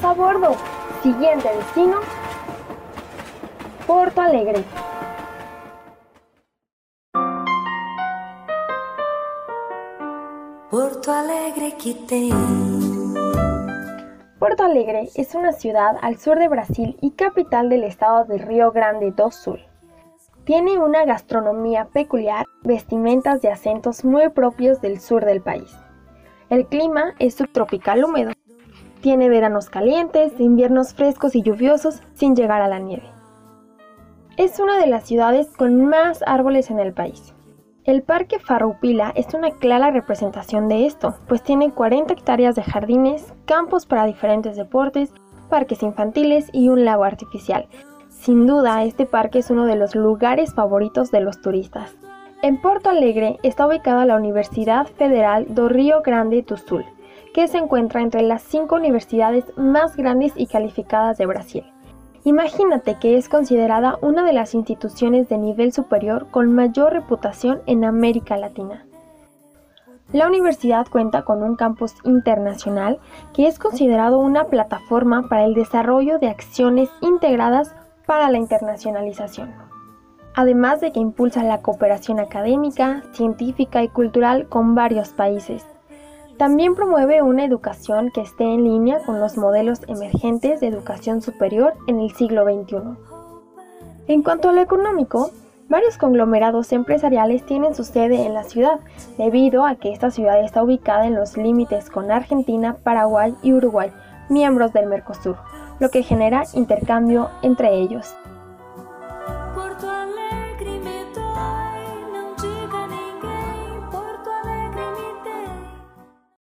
Todos a bordo. Siguiente destino. Porto Alegre. Porto Alegre que. Porto Alegre es una ciudad al sur de Brasil y capital del estado de Río Grande do Sul. Tiene una gastronomía peculiar, vestimentas y acentos muy propios del sur del país. El clima es subtropical húmedo. Tiene veranos calientes, inviernos frescos y lluviosos sin llegar a la nieve. Es una de las ciudades con más árboles en el país. El Parque Farroupilha es una clara representación de esto, pues tiene 40 hectáreas de jardines, campos para diferentes deportes, parques infantiles y un lago artificial. Sin duda, este parque es uno de los lugares favoritos de los turistas. En Porto Alegre está ubicada la Universidad Federal do Rio Grande do Sul, que se encuentra entre las cinco universidades más grandes y calificadas de Brasil. Imagínate que es considerada una de las instituciones de nivel superior con mayor reputación en América Latina. La universidad cuenta con un campus internacional que es considerado una plataforma para el desarrollo de acciones integradas para la internacionalización. Además de que impulsa la cooperación académica, científica y cultural con varios países. También promueve una educación que esté en línea con los modelos emergentes de educación superior en el siglo XXI. En cuanto a lo económico, varios conglomerados empresariales tienen su sede en la ciudad, debido a que esta ciudad está ubicada en los límites con Argentina, Paraguay y Uruguay, miembros del Mercosur, lo que genera intercambio entre ellos.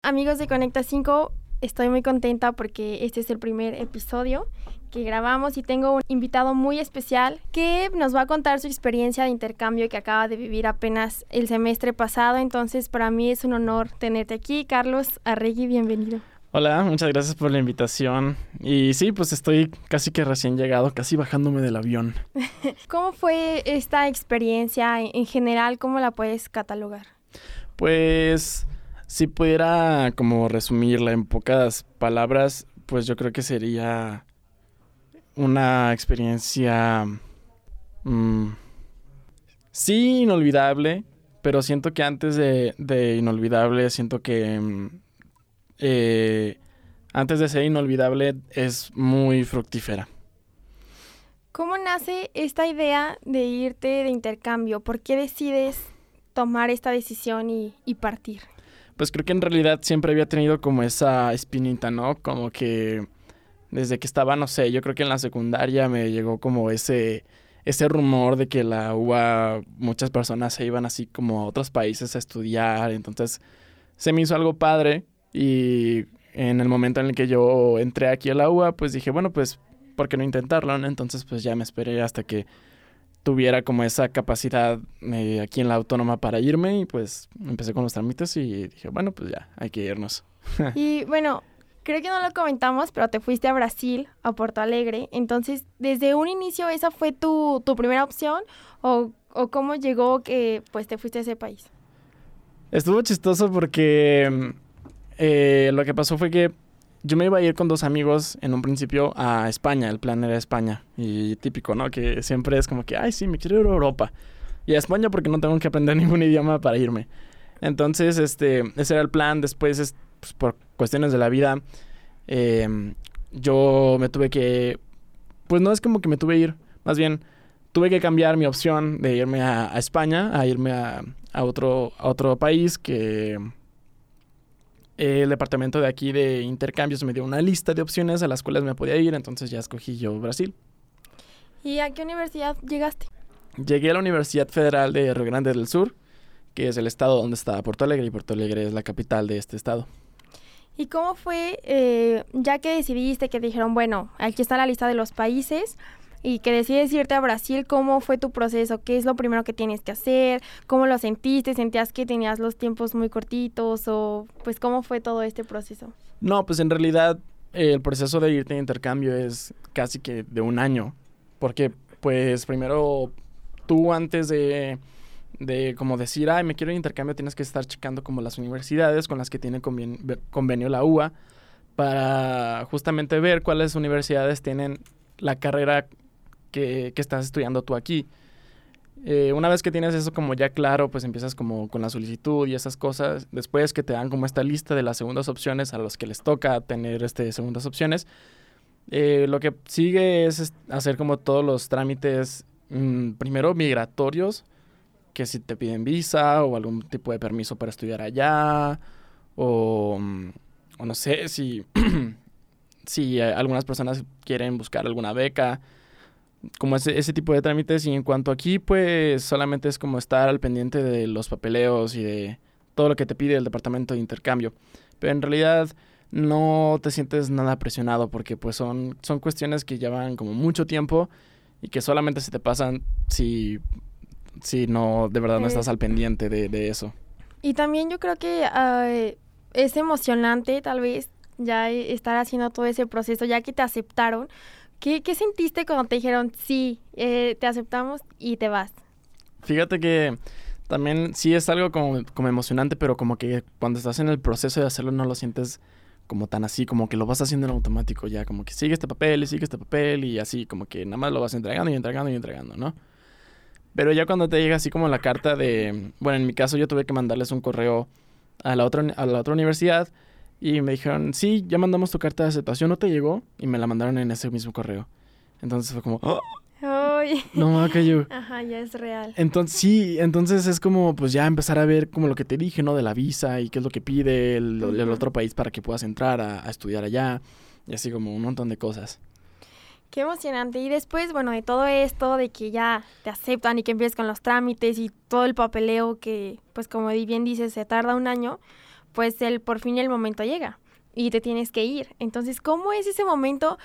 Amigos de Conecta 5, estoy muy contenta porque este es el primer episodio que grabamos y tengo un invitado muy especial que nos va a contar su experiencia de intercambio que acaba de vivir apenas el semestre pasado. Entonces, para mí es un honor tenerte aquí. Carlos Arregui, bienvenido. Hola, muchas gracias por la invitación. Y sí, pues estoy casi que recién llegado, casi bajándome del avión. ¿Cómo fue esta experiencia en general? ¿Cómo la puedes catalogar? Pues si pudiera como resumirla en pocas palabras, pues yo creo que sería una experiencia mm, sí inolvidable, pero siento que antes de, inolvidable, siento que mm, eh, antes de ser inolvidable es muy fructífera. ¿Cómo nace esta idea de irte de intercambio? ¿Por qué decides tomar esta decisión y partir? Pues creo que en realidad siempre había tenido como esa espinita, ¿no? Como que desde que estaba, no sé, yo creo que en la secundaria me llegó como ese, ese rumor de que la UA, muchas personas se iban así como a otros países a estudiar, entonces se me hizo algo padre y en el momento en el que yo entré aquí a la UA, pues dije, bueno, pues, ¿por qué no intentarlo? Entonces, pues ya me esperé hasta que tuviera como esa capacidad eh, aquí en la autónoma para irme y pues empecé con los trámites y dije, bueno, pues ya, hay que irnos. y bueno, creo que no lo comentamos, pero te fuiste a Brasil, a Porto Alegre. Entonces, ¿desde un inicio esa fue tu, tu primera opción o, o, cómo llegó que pues te fuiste a ese país? Estuvo chistoso porque eh, lo que pasó fue que yo me iba a ir con dos amigos en un principio a España, el plan era España. Y típico, ¿no? Que siempre es como que, ay, sí, me quiero ir a Europa. Y a España porque no tengo que aprender ningún idioma para irme. Entonces, este, ese era el plan. Después, pues, por cuestiones de la vida, em, yo me tuve que, pues no es como que me tuve que ir, más bien tuve que cambiar mi opción de irme a, a España, a irme a, a, otro, a otro país que el departamento de aquí de intercambios me dio una lista de opciones a las cuales me podía ir, entonces ya escogí yo Brasil. ¿Y a qué universidad llegaste? Llegué a la Universidad Federal de Río Grande del Sur, que es el estado donde está Porto Alegre, y Porto Alegre es la capital de este estado. ¿Y cómo fue, eh, ya que decidiste, que dijeron, bueno, aquí está la lista de los países y que decides irte a Brasil, ¿cómo fue tu proceso? ¿Qué es lo primero que tienes que hacer? ¿Cómo lo sentiste? ¿Sentías que tenías los tiempos muy cortitos o pues cómo fue todo este proceso? No, pues en realidad eh, el proceso de irte de intercambio es casi que de un año, porque pues primero tú antes de de como decir, ay, me quiero intercambio, tienes que estar checando como las universidades con las que tiene convenio la UA para justamente ver cuáles universidades tienen la carrera que, que estás estudiando tú aquí. Eh, una vez que tienes eso como ya claro, pues empiezas como con la solicitud y esas cosas. Después que te dan como esta lista de las segundas opciones a los que les toca tener este segundas opciones, eh, lo que sigue es hacer como todos los trámites mm, primero migratorios que si te piden visa o algún tipo de permiso para estudiar allá, o, mm, no sé si, si algunas personas quieren buscar alguna beca, como ese, ese tipo de trámites. Y en cuanto aquí, pues solamente es como estar al pendiente de los papeleos y de todo lo que te pide el departamento de intercambio. Pero en realidad no te sientes nada presionado porque pues son, son cuestiones que llevan como mucho tiempo y que solamente se te pasan si si no, de verdad no estás al pendiente de, eso. Y también yo creo que es emocionante tal vez ya estar haciendo todo ese proceso, ya que te aceptaron. ¿Qué, qué sentiste cuando te dijeron, sí, eh, te aceptamos y te vas? Fíjate que también sí es algo como, como emocionante, pero como que cuando estás en el proceso de hacerlo no lo sientes como tan así, como que lo vas haciendo en automático ya, como que sigue este papel y sigue este papel y así, como que nada más lo vas entregando y entregando y entregando, ¿no? Pero ya cuando te llega así como la carta de, bueno, en mi caso yo tuve que mandarles un correo a la otra, a la otra universidad y me dijeron, sí, ya mandamos tu carta de aceptación, ¿no te llegó? Y me la mandaron en ese mismo correo. Entonces fue como, ¡Oh! Ay. No, yo. Ajá, ya es real. Entonces, sí, entonces es como, pues ya empezar a ver como lo que te dije, ¿no? De la visa y qué es lo que pide el, otro país para que puedas entrar a, a, estudiar allá. Y así como un montón de cosas. Qué emocionante. Y después, bueno, de todo esto, de que ya te aceptan y que empieces con los trámites y todo el papeleo que, pues como bien dices, se tarda un año, pues el por fin el momento llega y te tienes que ir. Entonces, ¿cómo es ese momento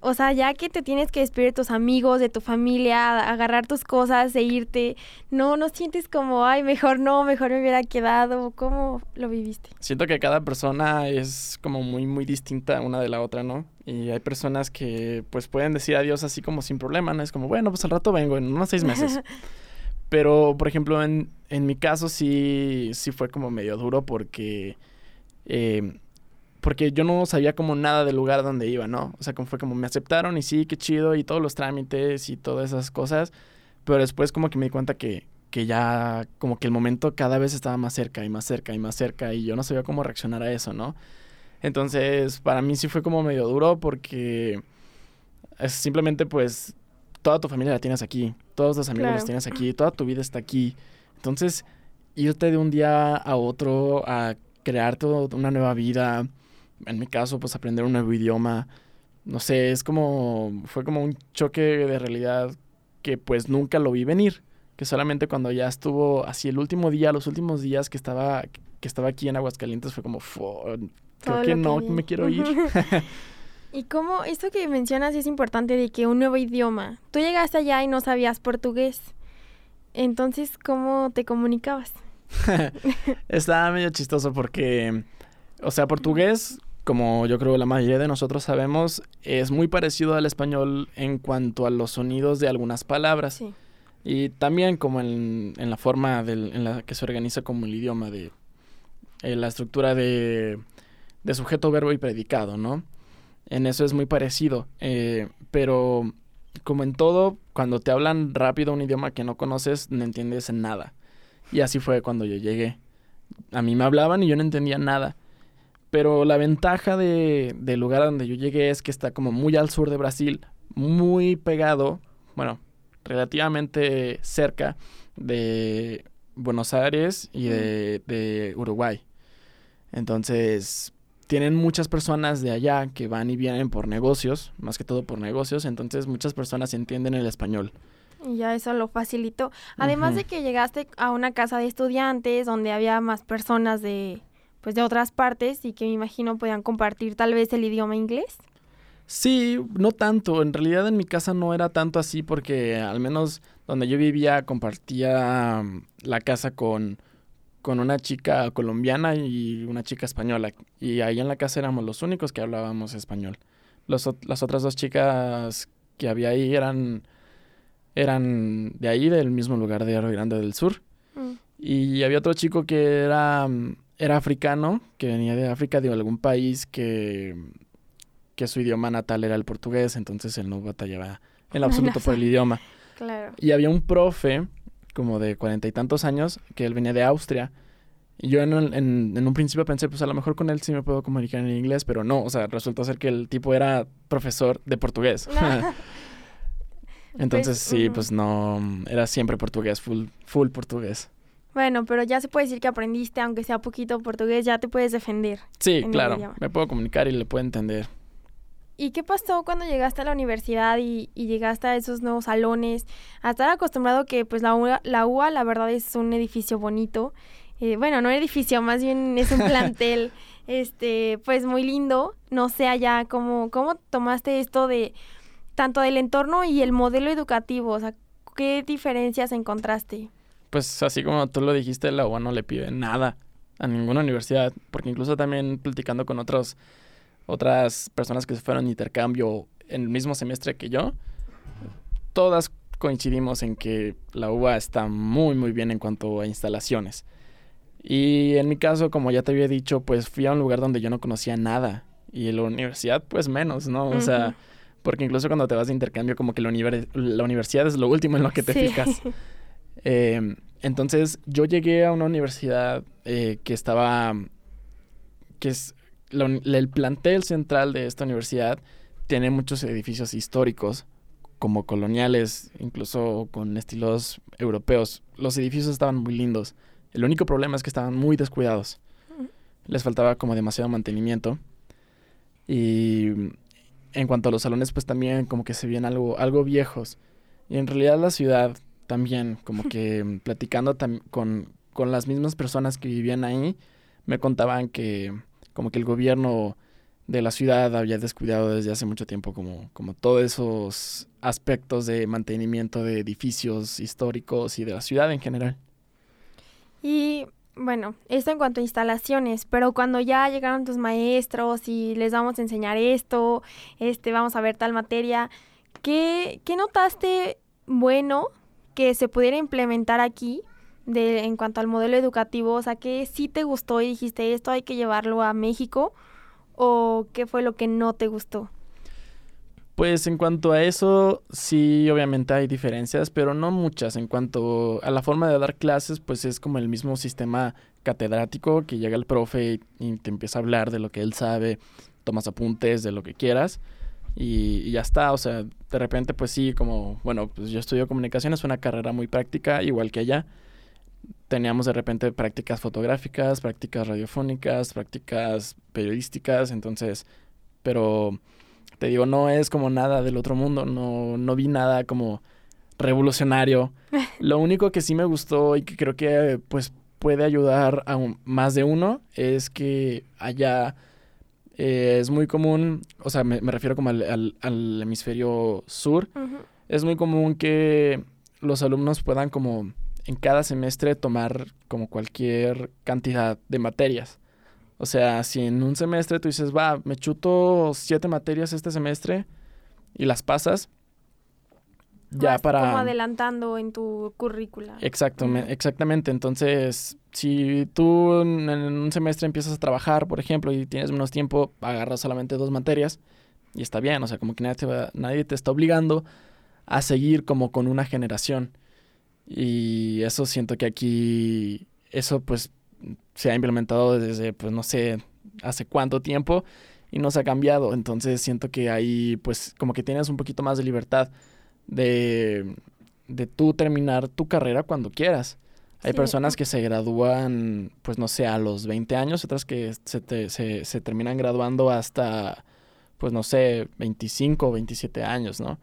o sea, ya que te tienes que despedir de tus amigos, de tu familia, agarrar tus cosas e irte, no, no sientes como, ay, mejor no, mejor me hubiera quedado. ¿Cómo lo viviste? Siento que cada persona es como muy, muy distinta una de la otra, ¿no? Y hay personas que pues pueden decir adiós así como sin problema, ¿no? Es como, bueno, pues al rato vengo, en unos seis meses. Pero, por ejemplo, en, en mi caso sí, sí fue como medio duro porque... Eh, porque yo no sabía como nada del lugar donde iba, ¿no? O sea, como fue como me aceptaron y sí, qué chido y todos los trámites y todas esas cosas, pero después como que me di cuenta que, que ya como que el momento cada vez estaba más cerca y más cerca y más cerca y yo no sabía cómo reaccionar a eso, ¿no? Entonces, para mí sí fue como medio duro porque es simplemente pues toda tu familia la tienes aquí, todos los amigos los tienes aquí, toda tu vida está aquí. Entonces, irte de un día a otro a crear toda una nueva vida, en mi caso, pues aprender un nuevo idioma, no sé, es como, fue como un choque de realidad que pues nunca lo vi venir, que solamente cuando ya estuvo así el último día, los últimos días que estaba, que estaba aquí en Aguascalientes fue como, creo que no me quiero ir. y como esto que mencionas es importante de que un nuevo idioma, tú llegaste allá y no sabías portugués, entonces, ¿cómo te comunicabas? Estaba medio chistoso porque, o sea, portugués como yo creo la mayoría de nosotros sabemos, es muy parecido al español en cuanto a los sonidos de algunas palabras. Y también como en, la forma en la que se organiza como el idioma de eh, la estructura de, sujeto, verbo y predicado, ¿no? En eso es muy parecido. Eh, pero como en todo, cuando te hablan rápido un idioma que no conoces, no entiendes nada. Y así fue cuando yo llegué. A mí me hablaban y yo no entendía nada. Pero la ventaja de, del lugar donde yo llegué es que está como muy al sur de Brasil, muy pegado, bueno, relativamente cerca de Buenos Aires y de, de Uruguay. Entonces, tienen muchas personas de allá que van y vienen por negocios, más que todo por negocios, entonces muchas personas entienden el español. Y ya eso lo facilitó. Además de que llegaste a una casa de estudiantes donde había más personas de, pues de otras partes y que me imagino podían compartir tal vez el idioma inglés. Sí, no tanto. En realidad en mi casa no era tanto así porque al menos donde yo vivía compartía mm, la casa con, con una chica colombiana y una chica española. Y ahí en la casa éramos los únicos que hablábamos español. Los, las otras dos chicas que había ahí eran, eran de ahí, del mismo lugar de Río Grande del Sur. Mm. Y había otro chico que era, era africano, que venía de África, de algún país que que su idioma natal era el portugués, entonces él no batallaba en absoluto por el idioma. Claro. Y había un profe, como de cuarenta y tantos años, que él venía de Austria. Y yo en, en, un principio pensé, pues a lo mejor con él sí me puedo comunicar en inglés, pero no, o sea, resultó ser que el tipo era profesor de portugués. Entonces pues, sí, pues no, era siempre portugués, full, full portugués. Bueno, pero ya se puede decir que aprendiste, aunque sea poquito portugués, ya te puedes defender. Sí, claro, me puedo comunicar y le puedo entender. ¿Y qué pasó cuando llegaste a la universidad y, llegaste a esos nuevos salones? A estar acostumbrado que pues la UA, la, UA, la verdad es un edificio bonito. Eh, bueno, no edificio, más bien es un plantel, este, pues muy lindo. No sé allá cómo, cómo tomaste esto de tanto del entorno y el modelo educativo, o sea, ¿qué diferencias encontraste? Pues así como tú lo dijiste, la UA no le pide nada a ninguna universidad, porque incluso también platicando con otros otras personas que se fueron a intercambio en el mismo semestre que yo, todas coincidimos en que la UBA está muy muy bien en cuanto a instalaciones. Y en mi caso, como ya te había dicho, pues fui a un lugar donde yo no conocía nada y en la universidad pues menos, ¿no? O sea, porque incluso cuando te vas de intercambio como que la, la universidad es lo último en lo que te fijas. Em, entonces yo llegué a una universidad eh, que estaba, que es el plantel central de esta universidad tiene muchos edificios históricos, como coloniales, incluso con estilos europeos. Los edificios estaban muy lindos. El único problema es que estaban muy descuidados. Les faltaba como demasiado mantenimiento. Y en cuanto a los salones, pues también como que se veían algo, algo viejos. Y en realidad la ciudad también, como que platicando con, con las mismas personas que vivían ahí, me contaban que como que el gobierno de la ciudad había descuidado desde hace mucho tiempo como, como todos esos aspectos de mantenimiento de edificios históricos y de la ciudad en general. Y bueno, esto en cuanto a instalaciones, pero cuando ya llegaron tus maestros y les vamos a enseñar esto, este, vamos a ver tal materia, ¿qué, qué notaste bueno que se pudiera implementar aquí de, en cuanto al modelo educativo? O sea, ¿qué sí te gustó y dijiste esto hay que llevarlo a México? ¿O qué fue lo que no te gustó? Pues en cuanto a eso, sí, obviamente hay diferencias, pero no muchas. En cuanto a la forma de dar clases, pues es como el mismo sistema catedrático que llega el profe y te empieza a hablar de lo que él sabe, tomas apuntes de lo que quieras y, ya está. O sea, de repente, pues sí, como, bueno, pues yo estudio comunicaciones, una carrera muy práctica, igual que allá teníamos de repente prácticas fotográficas, prácticas radiofónicas, prácticas periodísticas, entonces, pero te digo, no es como nada del otro mundo, no, no vi nada como revolucionario. Lo único que sí me gustó y que creo que pues puede ayudar a más de uno es que allá eh, es muy común, o sea, me, refiero como al, al, hemisferio sur, es muy común que los alumnos puedan como en cada semestre tomar como cualquier cantidad de materias. O sea, si en un semestre tú dices, va, me chuto siete materias este semestre y las pasas, ya para... Como adelantando en tu currícula. Exacto, exactamente. Entonces, si tú en un semestre empiezas a trabajar, por ejemplo, y tienes menos tiempo, agarras solamente dos materias y está bien. O sea, como que nadie te, nadie te está obligando a seguir como con una generación. Y eso siento que aquí, eso pues se ha implementado desde, pues no sé, hace cuánto tiempo y no se ha cambiado. Entonces siento que ahí pues como que tienes un poquito más de libertad de, de tú terminar tu carrera cuando quieras. Hay personas que se gradúan, pues no sé, a los 20 años, otras que se, se, se terminan graduando hasta, pues no sé, 25 o 27 años, ¿no?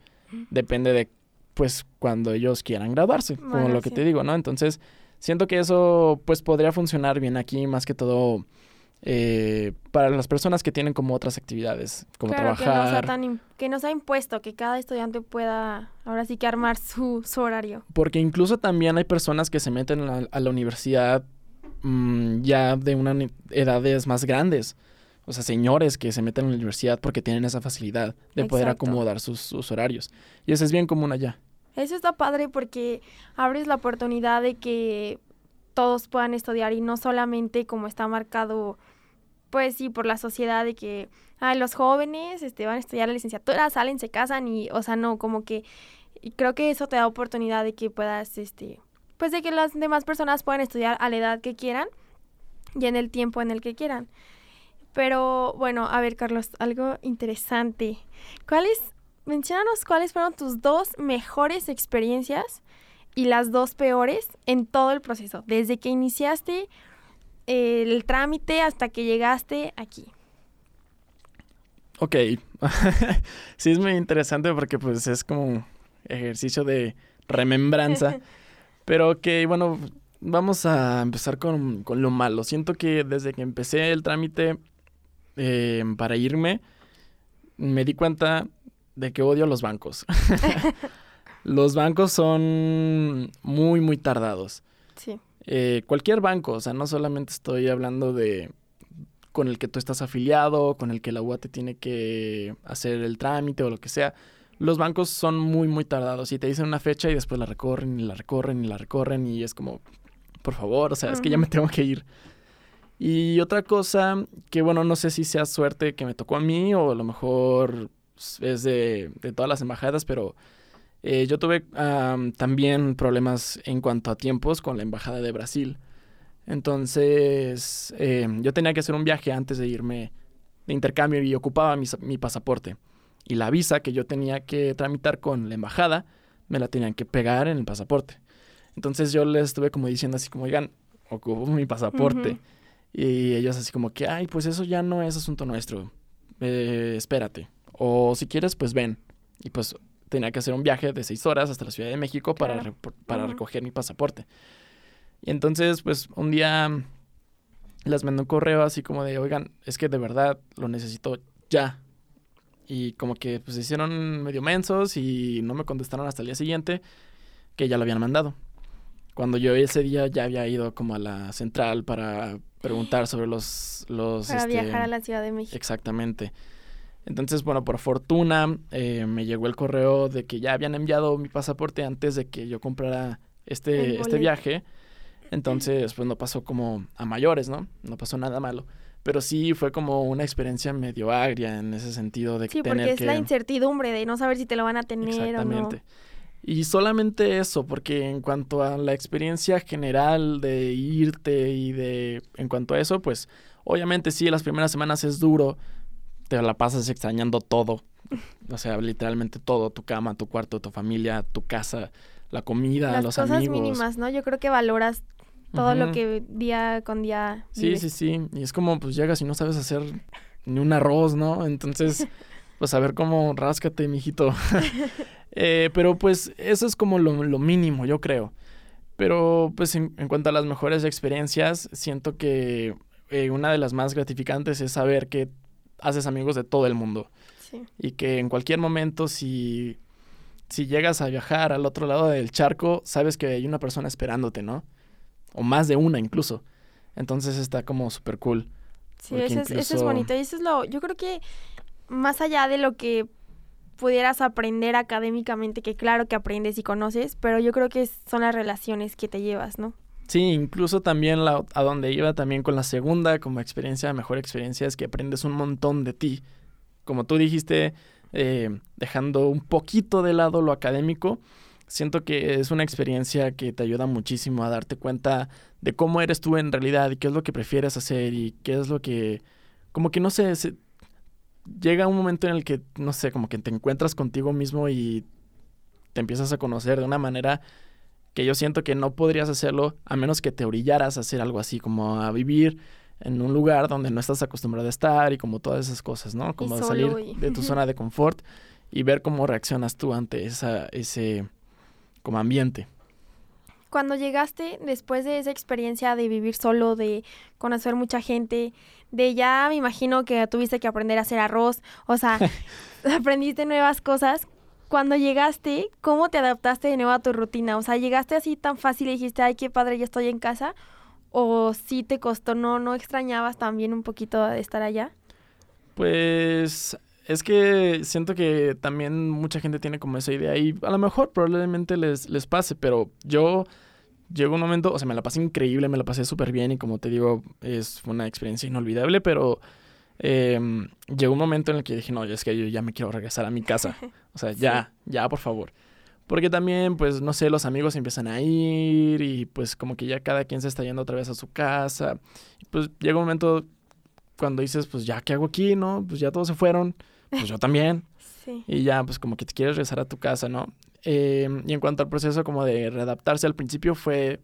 Depende de pues cuando ellos quieran graduarse, como lo que te digo, ¿no? Entonces, siento que eso pues podría funcionar bien aquí, más que todo eh, para las personas que tienen como otras actividades, como claro, trabajar. Que no, sea tan que nos ha impuesto que cada estudiante pueda ahora sí que armar su, su horario. Porque incluso también hay personas que se meten a, a la universidad mm, ya de una edades más grandes. O sea, señores que se meten a la universidad porque tienen esa facilidad de poder acomodar sus, sus horarios. Y eso es bien común allá. Eso está padre porque abres la oportunidad de que todos puedan estudiar y no solamente como está marcado, pues sí, por la sociedad de que ah, los jóvenes este, van a estudiar la licenciatura, salen, se casan y, o sea, no, como que y creo que eso te da oportunidad de que puedas, este, pues de que las demás personas puedan estudiar a la edad que quieran y en el tiempo en el que quieran. Pero bueno, a ver, Carlos, algo interesante. ¿Cuáles, menciónanos cuáles fueron tus dos mejores experiencias y las dos peores en todo el proceso, desde que iniciaste el trámite hasta que llegaste aquí? Ok. sí, es muy interesante porque pues es como un ejercicio de remembranza. Pero que, bueno, vamos a empezar con, con lo malo. Siento que desde que empecé el trámite eh, para irme, me di cuenta de que odio los bancos. los bancos son muy, muy tardados. Sí. Eh, cualquier banco, o sea, no solamente estoy hablando de con el que tú estás afiliado, con el que la UA te tiene que hacer el trámite o lo que sea. Los bancos son muy, muy tardados y te dicen una fecha y después la recorren y la recorren y la recorren y es como, por favor, o sea, es que ya me tengo que ir. Y otra cosa que, bueno, no sé si sea suerte que me tocó a mí o a lo mejor es de, de todas las embajadas, pero eh, yo tuve am, también problemas en cuanto a tiempos con la embajada de Brasil. Entonces, eh, yo tenía que hacer un viaje antes de irme de intercambio y ocupaba mi, sa- mi pasaporte. Y la visa que yo tenía que tramitar con la embajada, me la tenían que pegar en el pasaporte. Entonces yo les estuve como diciendo así como, oigan, ocupo mi pasaporte. Y ellos así como que, ay, pues eso ya no es asunto nuestro. Eh, espérate. O si quieres, pues ven. Y pues tenía que hacer un viaje de seis horas hasta la Ciudad de México para, para recoger mi pasaporte. Y entonces, pues un día les mandé un correo así como de, oigan, es que de verdad lo necesito ya. Y como que pues se hicieron medio mensos y no me contestaron hasta el día siguiente que ya lo habían mandado. Cuando yo ese día ya había ido como a la central para preguntar sobre los... los Para este, viajar a la Ciudad de México. Exactamente. Entonces, bueno, por fortuna eh, me llegó el correo de que ya habían enviado mi pasaporte antes de que yo comprara este, este viaje. Entonces, pues no pasó como a mayores, ¿no? No pasó nada malo. Pero sí fue como una experiencia medio agria en ese sentido de Sí, tener porque es que... la incertidumbre de no saber si te lo van a tener o no. Exactamente. Y solamente eso, porque en cuanto a la experiencia general de irte y de... En cuanto a eso, pues obviamente sí, las primeras semanas es duro, te la pasas extrañando todo. O sea, literalmente todo, tu cama, tu cuarto, tu familia, tu casa, la comida, Las los cosas amigos. mínimas, ¿no? Yo creo que valoras todo lo que día con día Sí, sí, sí. Y es como, pues llegas y no sabes hacer ni un arroz, ¿no? Entonces, pues a ver cómo ráscate, mijito. Eh, pero pues eso es como lo, lo mínimo, yo creo. Pero pues en, en cuanto a las mejores experiencias, siento que eh, una de las más gratificantes es saber que haces amigos de todo el mundo. Sí. Y que en cualquier momento, si, si llegas a viajar al otro lado del charco, sabes que hay una persona esperándote, ¿no? O más de una incluso. Entonces está como súper cool. Sí, eso es, eso es bonito. Y eso es lo, yo creo que más allá de lo que pudieras aprender académicamente, que claro que aprendes y conoces, pero yo creo que son las relaciones que te llevas, ¿no? Sí, incluso también la, a donde iba también con la segunda como experiencia, mejor experiencia es que aprendes un montón de ti. Como tú dijiste, eh, dejando un poquito de lado lo académico, siento que es una experiencia que te ayuda muchísimo a darte cuenta de cómo eres tú en realidad y qué es lo que prefieres hacer y qué es lo que, como que no sé, se- llega un momento en el que, no sé, como que te encuentras contigo mismo y te empiezas a conocer de una manera que yo siento que no podrías hacerlo a menos que te orillaras a hacer algo así, como a vivir en un lugar donde no estás acostumbrado a estar y como todas esas cosas, ¿no? Como salir y- de tu zona de confort y ver cómo reaccionas tú ante esa, ese como ambiente. Cuando llegaste, después de esa experiencia de vivir solo, de conocer mucha gente, de ya me imagino que tuviste que aprender a hacer arroz, o sea, aprendiste nuevas cosas. Cuando llegaste, ¿cómo te adaptaste de nuevo a tu rutina? O sea, ¿llegaste así tan fácil y dijiste, ay, qué padre, ya estoy en casa? ¿O sí te costó, no, no extrañabas también un poquito de estar allá? Pues es que siento que también mucha gente tiene como esa idea y a lo mejor probablemente les, les pase, pero yo llegó un momento, o sea, me la pasé increíble, me la pasé súper bien y como te digo, es una experiencia inolvidable, pero em, llegó un momento en el que dije, no, es que yo ya me quiero regresar a mi casa. O sea, ya, ya, por favor. Porque también, pues, no sé, los amigos empiezan a ir y pues como que ya cada quien se está yendo otra vez a su casa. Y pues llega un momento cuando dices, pues ya, ¿qué hago aquí? ¿No? Pues ya todos se fueron, pues yo también. Sí. Y ya, pues como que te quieres regresar a tu casa, ¿no? Eh, y en cuanto al proceso como de readaptarse al principio fue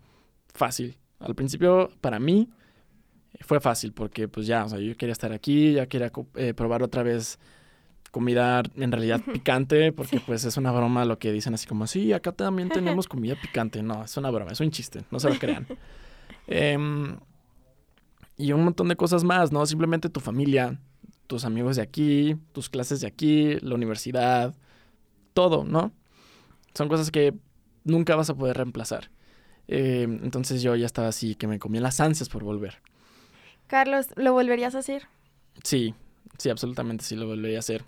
fácil. Al principio, para mí, fue fácil porque pues ya, o sea, yo quería estar aquí, ya quería eh, probar otra vez comida en realidad picante, porque pues es una broma lo que dicen así como, sí, acá también tenemos comida picante. No, es una broma, es un chiste, no se lo crean. Em, y un montón de cosas más, ¿no? Simplemente tu familia, tus amigos de aquí, tus clases de aquí, la universidad, todo, ¿no? Son cosas que nunca vas a poder reemplazar. Eh, entonces yo ya estaba así, que me comía las ansias por volver. Carlos, ¿lo volverías a hacer? Sí, sí, absolutamente sí lo volvería a hacer.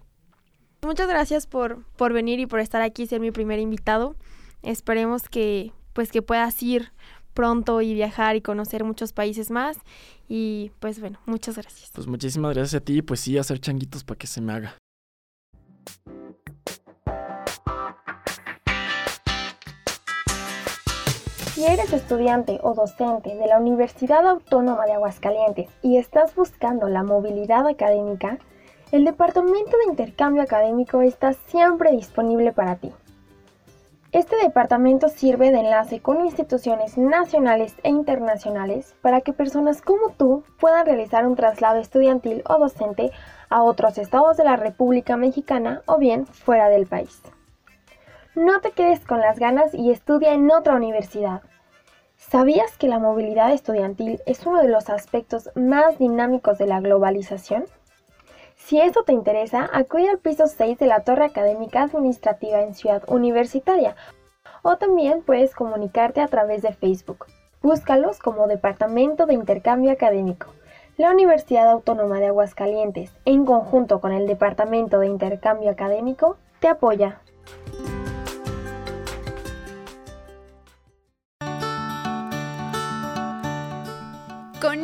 Muchas gracias por, por venir y por estar aquí, ser mi primer invitado. Esperemos que pues que puedas ir pronto y viajar y conocer muchos países más. Y pues bueno, muchas gracias. Pues muchísimas gracias a ti, pues sí, hacer changuitos para que se me haga. Si eres estudiante o docente de la Universidad Autónoma de Aguascalientes y estás buscando la movilidad académica, el Departamento de Intercambio Académico está siempre disponible para ti. Este departamento sirve de enlace con instituciones nacionales e internacionales para que personas como tú puedan realizar un traslado estudiantil o docente a otros estados de la República Mexicana o bien fuera del país. No te quedes con las ganas y estudia en otra universidad. ¿Sabías que la movilidad estudiantil es uno de los aspectos más dinámicos de la globalización? Si esto te interesa, acude al piso 6 de la Torre Académica Administrativa en Ciudad Universitaria o también puedes comunicarte a través de Facebook. Búscalos como Departamento de Intercambio Académico. La Universidad Autónoma de Aguascalientes, en conjunto con el Departamento de Intercambio Académico, te apoya.